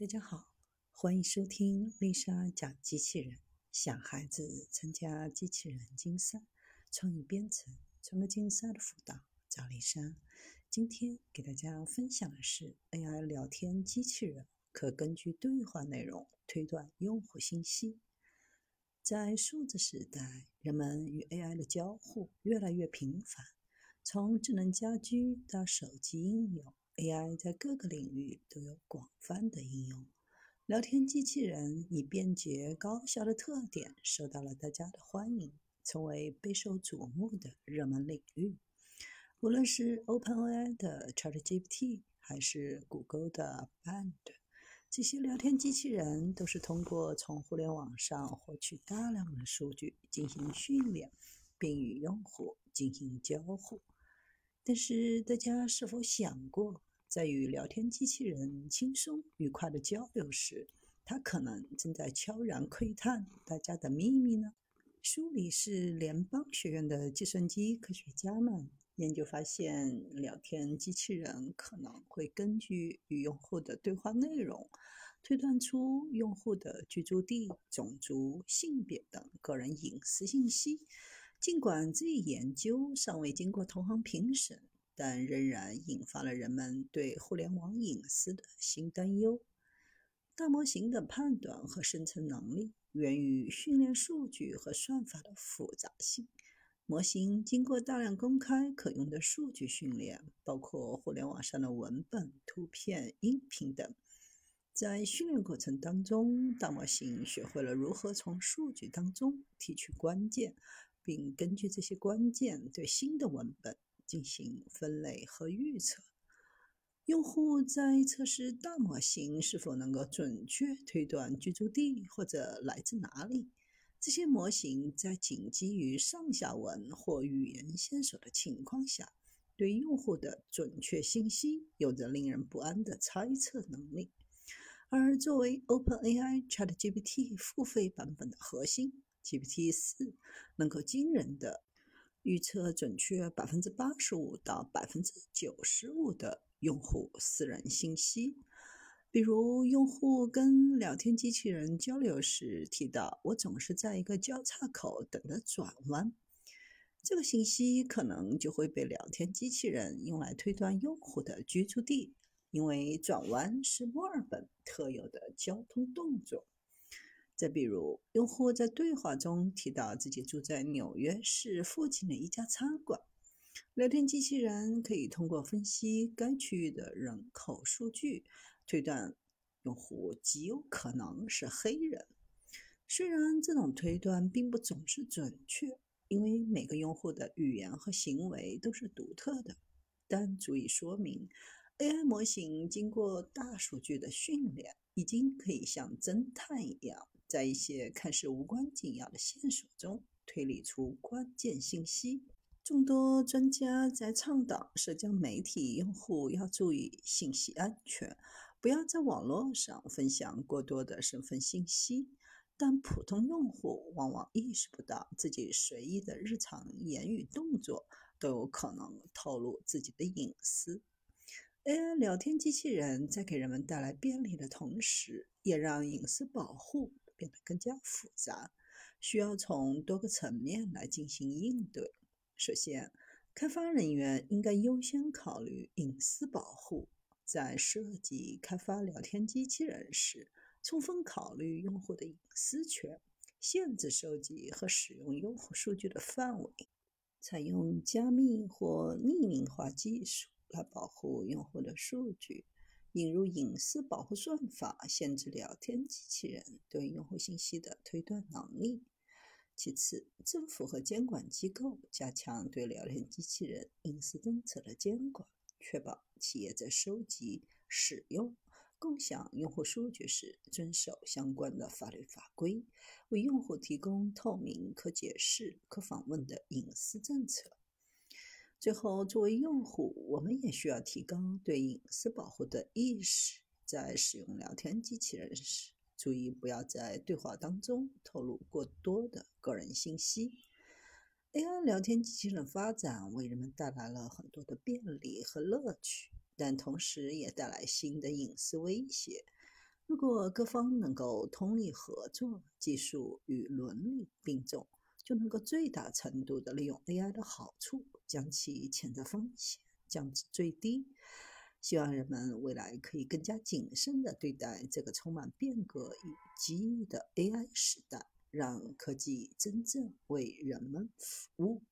大家好，欢迎收听丽莎讲机器人。想孩子参加机器人竞赛、创意编程、创客竞赛的辅导，找丽莎。今天给大家分享的是 AI 聊天机器人可根据对话内容推断用户信息。在数字时代，人们与 AI 的交互越来越频繁，从智能家居到手机应用。AI 在各个领域都有广泛的应用。聊天机器人以便捷高效的特点受到了大家的欢迎，成为备受瞩目的热门领域。无论是 OpenAI 的 ChatGPT，还是谷歌的 Band，这些聊天机器人都是通过从互联网上获取大量的数据进行训练，并与用户进行交互。但是，大家是否想过？在与聊天机器人轻松愉快的交流时，它可能正在悄然窥探大家的秘密呢？苏黎世联邦学院的计算机科学家们研究发现，聊天机器人可能会根据与用户的对话内容，推断出用户的居住地、种族、性别等个人隐私信息。尽管这一研究尚未经过同行评审。但仍然引发了人们对互联网隐私的新担忧。大模型的判断和生成能力源于训练数据和算法的复杂性。模型经过大量公开可用的数据训练，包括互联网上的文本、图片、音频等。在训练过程当中，大模型学会了如何从数据当中提取关键，并根据这些关键对新的文本。进行分类和预测。用户在测试大模型是否能够准确推断居住地或者来自哪里。这些模型在仅基于上下文或语言线索的情况下，对用户的准确信息有着令人不安的猜测能力。而作为 OpenAI ChatGPT 付费版本的核心，GPT 四能够惊人的。预测准确百分之八十五到百分之九十五的用户私人信息，比如用户跟聊天机器人交流时提到：“我总是在一个交叉口等着转弯。”这个信息可能就会被聊天机器人用来推断用户的居住地，因为转弯是墨尔本特有的交通动作。再比如，用户在对话中提到自己住在纽约市附近的一家餐馆，聊天机器人可以通过分析该区域的人口数据，推断用户极有可能是黑人。虽然这种推断并不总是准确，因为每个用户的语言和行为都是独特的，但足以说明 AI 模型经过大数据的训练，已经可以像侦探一样。在一些看似无关紧要的线索中推理出关键信息。众多专家在倡导社交媒体用户要注意信息安全，不要在网络上分享过多的身份信息。但普通用户往往意识不到，自己随意的日常言语动作都有可能透露自己的隐私。AI 聊天机器人在给人们带来便利的同时，也让隐私保护。变得更加复杂，需要从多个层面来进行应对。首先，开发人员应该优先考虑隐私保护，在设计开发聊天机器人时，充分考虑用户的隐私权，限制收集和使用用户数据的范围，采用加密或匿名化技术来保护用户的数据。引入隐私保护算法，限制聊天机器人对用户信息的推断能力。其次，政府和监管机构加强对聊天机器人隐私政策的监管，确保企业在收集、使用、共享用户数据时遵守相关的法律法规，为用户提供透明、可解释、可访问的隐私政策。最后，作为用户，我们也需要提高对隐私保护的意识。在使用聊天机器人时，注意不要在对话当中透露过多的个人信息。AI 聊天机器人发展为人们带来了很多的便利和乐趣，但同时也带来新的隐私威胁。如果各方能够通力合作，技术与伦理并重，就能够最大程度的利用 AI 的好处，将其潜在风险降至最低。希望人们未来可以更加谨慎地对待这个充满变革与机遇的 AI 时代，让科技真正为人们服务。